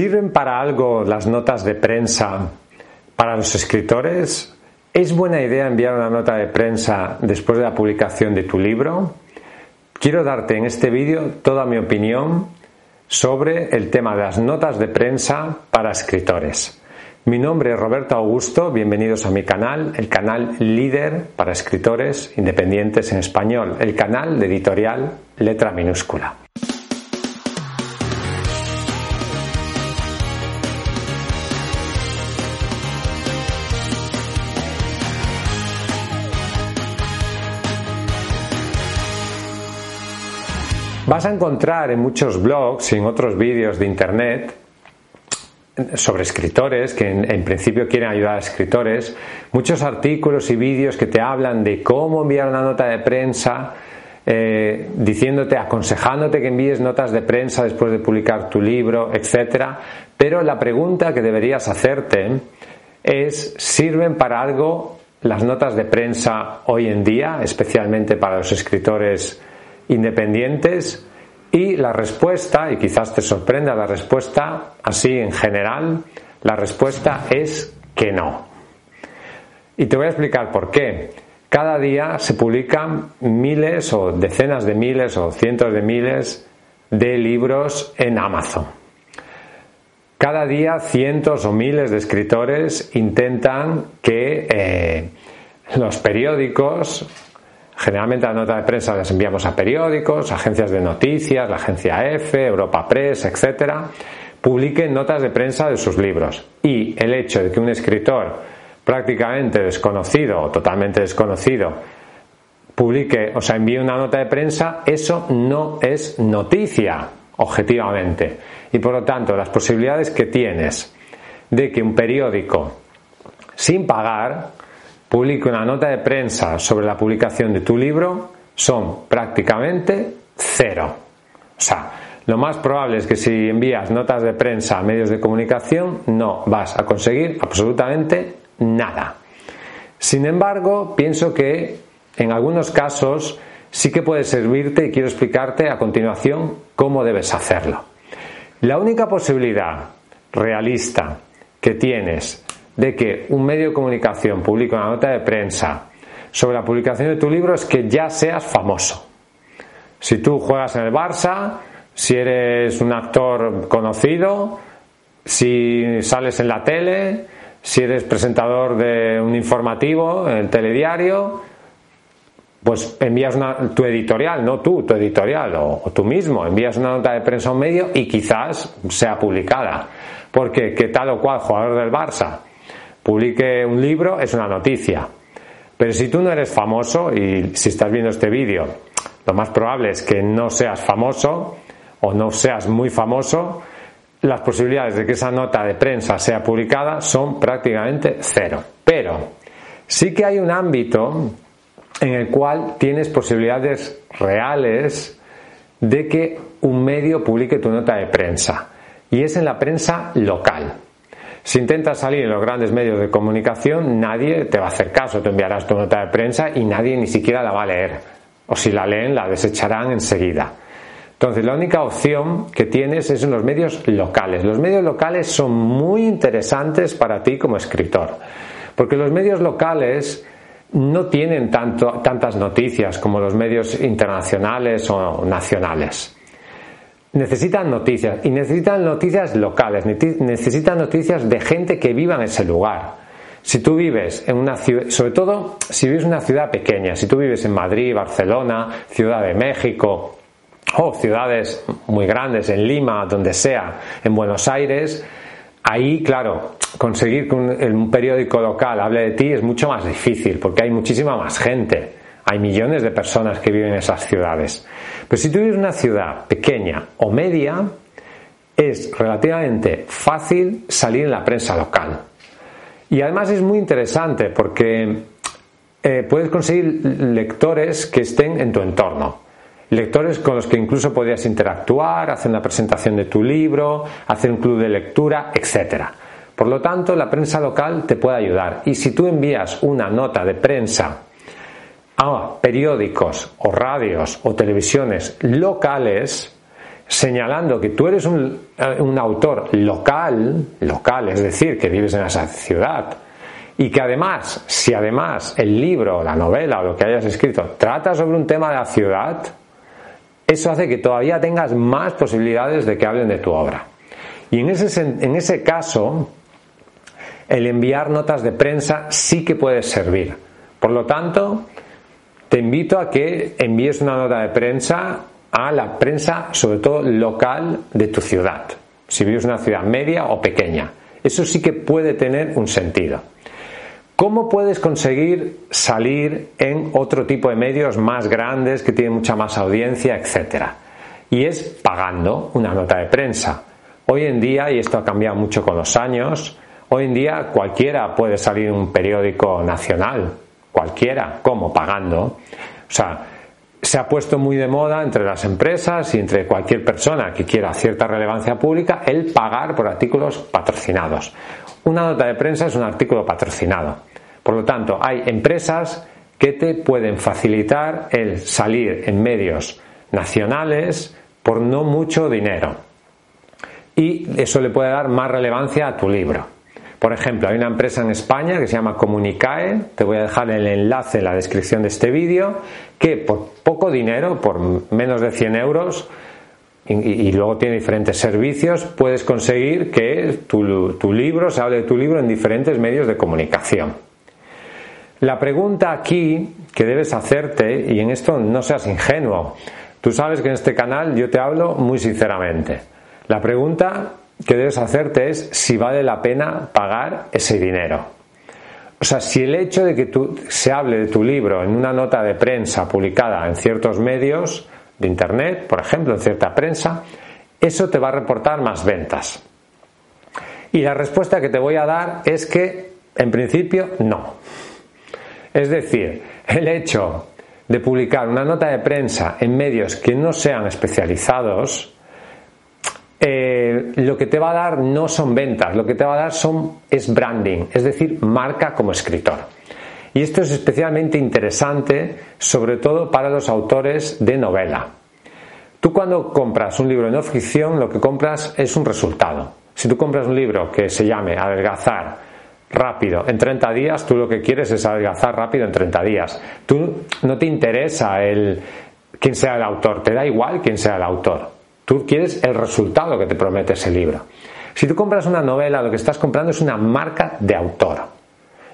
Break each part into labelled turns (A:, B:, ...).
A: ¿Sirven para algo las notas de prensa para los escritores? ¿Es buena idea enviar una nota de prensa después de la publicación de tu libro? Quiero darte en este vídeo toda mi opinión sobre el tema de las notas de prensa para escritores. Mi nombre es Roberto Augusto, bienvenidos a mi canal, el canal líder para escritores independientes en español, el canal de editorial letra minúscula. Vas a encontrar en muchos blogs y en otros vídeos de internet sobre escritores que en, principio quieren ayudar a escritores, muchos artículos y vídeos que te hablan de cómo enviar una nota de prensa, eh, diciéndote, aconsejándote que envíes notas de prensa después de publicar tu libro, etcétera. Pero la pregunta que deberías hacerte es: ¿sirven para algo las notas de prensa hoy en día, especialmente para los escritores independientes? Y la respuesta, y quizás te sorprenda la respuesta, así en general, la respuesta es que no. Y te voy a explicar por qué. Cada día se publican miles o decenas de miles o cientos de miles de libros en Amazon. Cada día cientos o miles de escritores intentan que eh, los periódicos Generalmente las notas de prensa las enviamos a periódicos, agencias de noticias, la agencia EFE, Europa Press, etcétera, publiquen notas de prensa de sus libros. Y el hecho de que un escritor prácticamente desconocido o totalmente desconocido publique, o sea, envíe una nota de prensa, eso no es noticia, objetivamente. Y por lo tanto, las posibilidades que tienes de que un periódico, sin pagar, publique una nota de prensa sobre la publicación de tu libro son prácticamente cero. O sea, lo más probable es que si envías notas de prensa a medios de comunicación no vas a conseguir absolutamente nada. Sin embargo, pienso que en algunos casos sí que puede servirte y quiero explicarte a continuación cómo debes hacerlo. La única posibilidad realista que tienes de que un medio de comunicación publique una nota de prensa sobre la publicación de tu libro es que ya seas famoso. Si tú juegas en el Barça, si eres un actor conocido, si sales en la tele, si eres presentador de un informativo en el telediario, pues envías tu editorial, no tú, tu editorial o, o, tú mismo, envías una nota de prensa a un medio y quizás sea publicada. Porque que tal o cual jugador del Barça publique un libro es una noticia. Pero si tú no eres famoso y si estás viendo este vídeo, lo más probable es que no seas famoso o no seas muy famoso, las posibilidades de que esa nota de prensa sea publicada son prácticamente cero. Pero sí que hay un ámbito en el cual tienes posibilidades reales de que un medio publique tu nota de prensa y es en la prensa local. Si intentas salir en los grandes medios de comunicación, nadie te va a hacer caso. Tú enviarás tu nota de prensa y nadie ni siquiera la va a leer. O si la leen, la desecharán enseguida. Entonces, la única opción que tienes es en los medios locales. Los medios locales son muy interesantes para ti como escritor. Porque los medios locales no tienen tanto, tantas noticias como los medios internacionales o nacionales necesitan noticias y necesitan noticias locales, necesitan noticias de gente que viva en ese lugar. Si tú vives en una ciudad, sobre todo si vives en una ciudad pequeña, si tú vives en Madrid, Barcelona, Ciudad de México o ciudades muy grandes, en Lima, donde sea, en Buenos Aires, ahí, claro, conseguir que un, periódico local hable de ti es mucho más difícil porque hay muchísima más gente. Hay millones de personas que viven en esas ciudades. Pero si tú vives en una ciudad pequeña o media, es relativamente fácil salir en la prensa local. Y además es muy interesante porque eh, puedes conseguir lectores que estén en tu entorno. Lectores con los que incluso podrías interactuar, hacer una presentación de tu libro, hacer un club de lectura, etc. Por lo tanto, la prensa local te puede ayudar. Y si tú envías una nota de prensa a periódicos o radios o televisiones locales, señalando que tú eres un, eh, un, autor local, local, es decir, que vives en esa ciudad, y que además, si además el libro, la novela o lo que hayas escrito trata sobre un tema de la ciudad, eso hace que todavía tengas más posibilidades de que hablen de tu obra. Y en ese, en ese caso, el enviar notas de prensa sí que puede servir. Por lo tanto, te invito a que envíes una nota de prensa a la prensa, sobre todo local, de tu ciudad. Si vives en una ciudad media o pequeña. Eso sí que puede tener un sentido. ¿Cómo puedes conseguir salir en otro tipo de medios más grandes que tienen mucha más audiencia, etcétera? Y es pagando una nota de prensa. Hoy en día, y esto ha cambiado mucho con los años, hoy en día cualquiera puede salir en un periódico nacional, cualquiera, ¿cómo? Pagando. O sea, se ha puesto muy de moda entre las empresas y entre cualquier persona que quiera cierta relevancia pública el pagar por artículos patrocinados. Una nota de prensa es un artículo patrocinado. Por lo tanto, hay empresas que te pueden facilitar el salir en medios nacionales por no mucho dinero. Y eso le puede dar más relevancia a tu libro. Por ejemplo, hay una empresa en España que se llama Comunicae, te voy a dejar el enlace en la descripción de este vídeo, que por poco dinero, por menos de 100 euros, y, luego tiene diferentes servicios, puedes conseguir que tu libro se hable de tu libro en diferentes medios de comunicación. La pregunta aquí que debes hacerte, y en esto no seas ingenuo, tú sabes que en este canal yo te hablo muy sinceramente. La pregunta que debes hacerte es si vale la pena pagar ese dinero. O sea, si el hecho de que tú, se hable de tu libro en una nota de prensa publicada en ciertos medios de Internet, por ejemplo, en cierta prensa, eso te va a reportar más ventas. Y la respuesta que te voy a dar es que, en principio, no. Es decir, el hecho de publicar una nota de prensa en medios que no sean especializados, eh, lo que te va a dar no son ventas, lo que te va a dar son, es branding, es decir, marca como escritor. Y esto es especialmente interesante, sobre todo para los autores de novela. Tú cuando compras un libro de no ficción, lo que compras es un resultado. Si tú compras un libro que se llame Adelgazar, rápido. En 30 días tú lo que quieres es adelgazar rápido en 30 días. Tú no te interesa el quién sea el autor, te da igual quién sea el autor. Tú quieres el resultado que te promete ese libro. Si tú compras una novela, lo que estás comprando es una marca de autor.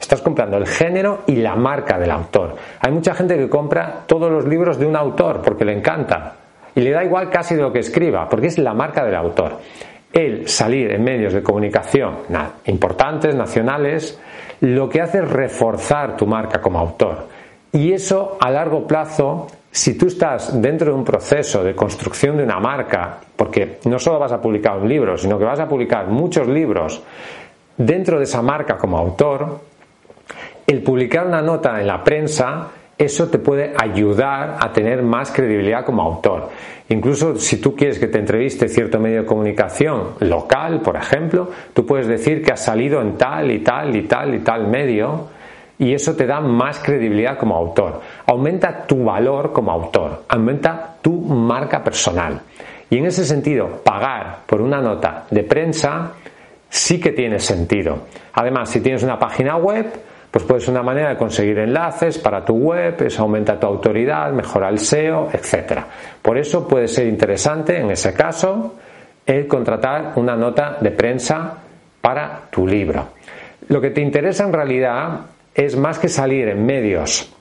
A: Estás comprando el género y la marca del autor. Hay mucha gente que compra todos los libros de un autor porque le encanta. Y le da igual casi de lo que escriba, porque es la marca del autor el salir en medios de comunicación importantes, nacionales, lo que hace es reforzar tu marca como autor. Y eso a largo plazo, si tú estás dentro de un proceso de construcción de una marca, porque no solo vas a publicar un libro, sino que vas a publicar muchos libros dentro de esa marca como autor, el publicar una nota en la prensa eso te puede ayudar a tener más credibilidad como autor. Incluso si tú quieres que te entreviste cierto medio de comunicación local, por ejemplo, tú puedes decir que has salido en tal y tal y tal y tal medio y eso te da más credibilidad como autor. Aumenta tu valor como autor, aumenta tu marca personal. Y en ese sentido, pagar por una nota de prensa sí que tiene sentido. Además, si tienes una página web, pues puede ser una manera de conseguir enlaces para tu web, eso aumenta tu autoridad, mejora el SEO, etc. Por eso puede ser interesante en ese caso el contratar una nota de prensa para tu libro. Lo que te interesa en realidad es más que salir en medios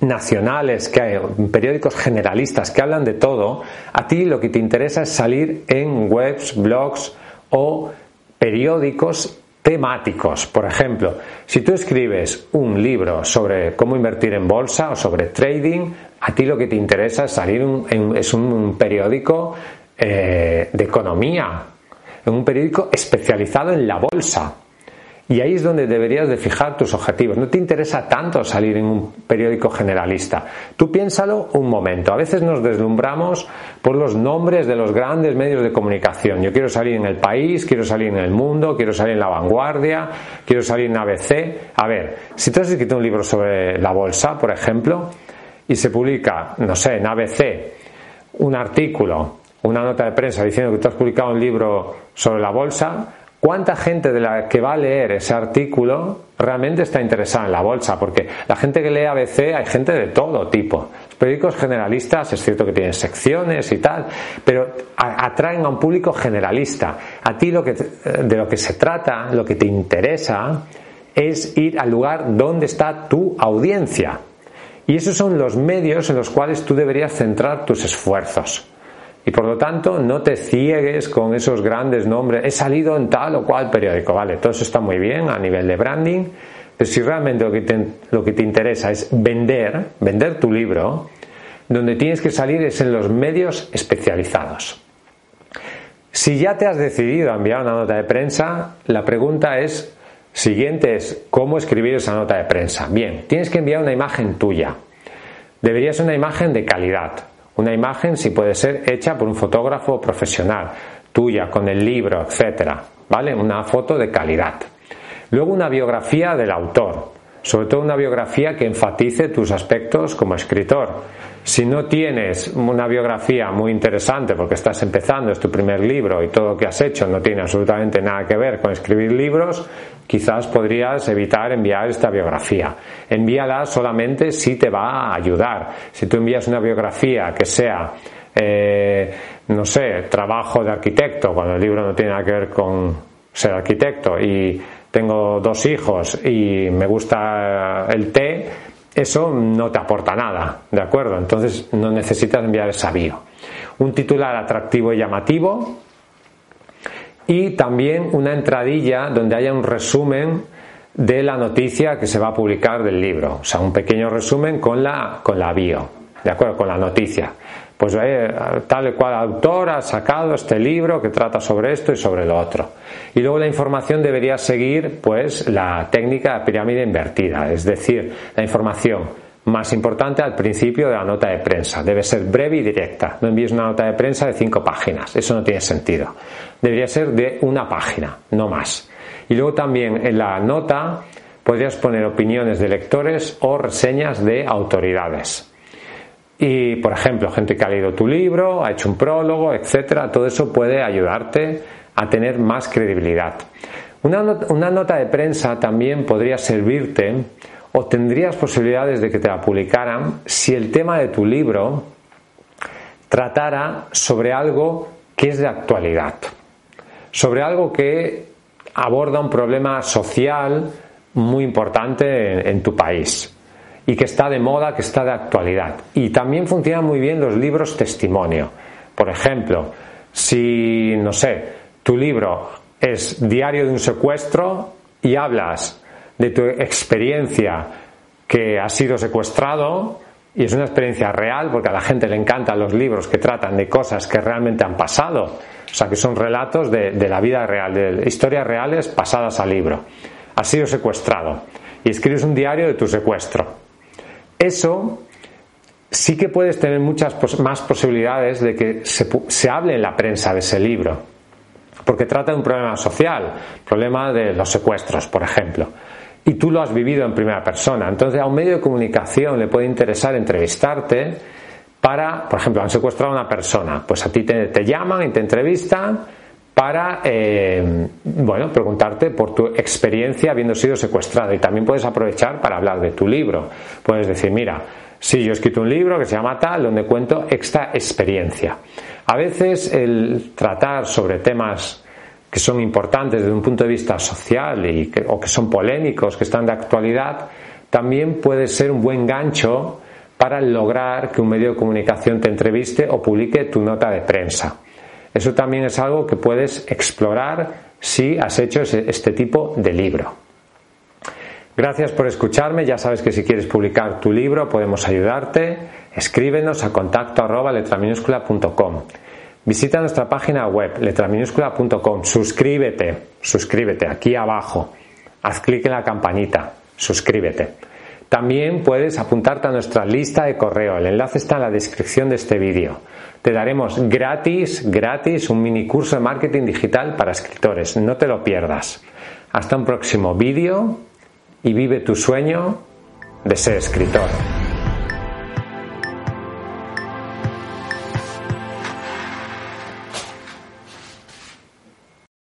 A: nacionales, que hay periódicos generalistas que hablan de todo, a ti lo que te interesa es salir en webs, blogs o periódicos temáticos. Por ejemplo, si tú escribes un libro sobre cómo invertir en bolsa o sobre trading, a ti lo que te interesa es salir en, es un periódico eh, de economía, en un periódico especializado en la bolsa. Y ahí es donde deberías de fijar tus objetivos. No te interesa tanto salir en un periódico generalista. Tú piénsalo un momento. A veces nos deslumbramos por los nombres de los grandes medios de comunicación. Yo quiero salir en el país, quiero salir en el mundo, quiero salir en la vanguardia, quiero salir en ABC. A ver, si tú has escrito un libro sobre la bolsa, por ejemplo, y se publica, no sé, en ABC, un artículo, una nota de prensa diciendo que tú has publicado un libro sobre la bolsa, ¿Cuánta gente de la que va a leer ese artículo realmente está interesada en la bolsa? Porque la gente que lee ABC hay gente de todo tipo. Los periódicos generalistas es cierto que tienen secciones y tal, pero atraen a un público generalista. A ti lo que, de lo que se trata, lo que te interesa, es ir al lugar donde está tu audiencia. Y esos son los medios en los cuales tú deberías centrar tus esfuerzos. Y por lo tanto, no te ciegues con esos grandes nombres. He salido en tal o cual periódico, vale, todo eso está muy bien a nivel de branding, pero si realmente lo que te, lo que te interesa es vender, vender tu libro, donde tienes que salir es en los medios especializados. Si ya te has decidido a enviar una nota de prensa, la pregunta es siguiente es cómo escribir esa nota de prensa. Bien, tienes que enviar una imagen tuya. Debería ser una imagen de calidad, una imagen, si puede ser, hecha por un fotógrafo profesional, tuya, con el libro, etcétera, ¿vale? Una foto de calidad. Luego una biografía del autor, sobre todo una biografía que enfatice tus aspectos como escritor. Si no tienes una biografía muy interesante porque estás empezando, es tu primer libro y todo lo que has hecho no tiene absolutamente nada que ver con escribir libros, quizás podrías evitar enviar esta biografía. Envíala solamente si te va a ayudar. Si tú envías una biografía que sea, eh, no sé, trabajo de arquitecto, cuando el libro no tiene nada que ver con ser arquitecto y tengo dos hijos y me gusta el té, eso no te aporta nada, ¿de acuerdo? Entonces no necesitas enviar esa bio. Un titular atractivo y llamativo, y también una entradilla donde haya un resumen de la noticia que se va a publicar del libro, o sea, un pequeño resumen con la, con la bio, ¿de acuerdo? Con la noticia. Pues eh, tal y cual autor ha sacado este libro que trata sobre esto y sobre lo otro. Y luego la información debería seguir, pues, la técnica de pirámide invertida, es decir, la información más importante al principio de la nota de prensa. Debe ser breve y directa. No envíes una nota de prensa de cinco páginas. Eso no tiene sentido. Debería ser de una página, no más. Y luego también en la nota podrías poner opiniones de lectores o reseñas de autoridades. Y, por ejemplo, gente que ha leído tu libro, ha hecho un prólogo, etcétera, todo eso puede ayudarte a tener más credibilidad. Una, una nota de prensa también podría servirte o tendrías posibilidades de que te la publicaran si el tema de tu libro tratara sobre algo que es de actualidad, sobre algo que aborda un problema social muy importante en, tu país y que está de moda, que está de actualidad. Y también funcionan muy bien los libros testimonio. Por ejemplo, si, no sé, tu libro es Diario de un secuestro y hablas de tu experiencia que has sido secuestrado y es una experiencia real porque a la gente le encantan los libros que tratan de cosas que realmente han pasado, o sea que son relatos de, la vida real, de historias reales pasadas al libro. Has sido secuestrado y escribes un diario de tu secuestro. Eso sí que puedes tener muchas más posibilidades de que se, se hable en la prensa de ese libro, porque trata de un problema social, problema de los secuestros, por ejemplo y tú lo has vivido en primera persona. Entonces a un medio de comunicación le puede interesar entrevistarte para, por ejemplo, han secuestrado a una persona, pues a ti te, llaman y te entrevistan para, eh, bueno, preguntarte por tu experiencia habiendo sido secuestrado y también puedes aprovechar para hablar de tu libro. Puedes decir, mira, sí, yo he escrito un libro que se llama tal, donde cuento esta experiencia. A veces el tratar sobre temas que son importantes desde un punto de vista social y o que son polémicos, que están de actualidad, también puede ser un buen gancho para lograr que un medio de comunicación te entreviste o publique tu nota de prensa. Eso también es algo que puedes explorar si has hecho este tipo de libro. Gracias por escucharme. Ya sabes que si quieres publicar tu libro podemos ayudarte. Escríbenos a contacto arroba letraminúscula.com. Visita nuestra página web letraminúscula.com. Suscríbete, suscríbete aquí abajo. Haz clic en la campanita. Suscríbete. También puedes apuntarte a nuestra lista de correo. El enlace está en la descripción de este vídeo. Te daremos gratis, gratis un mini curso de marketing digital para escritores. No te lo pierdas. Hasta un próximo vídeo y vive tu sueño de ser escritor.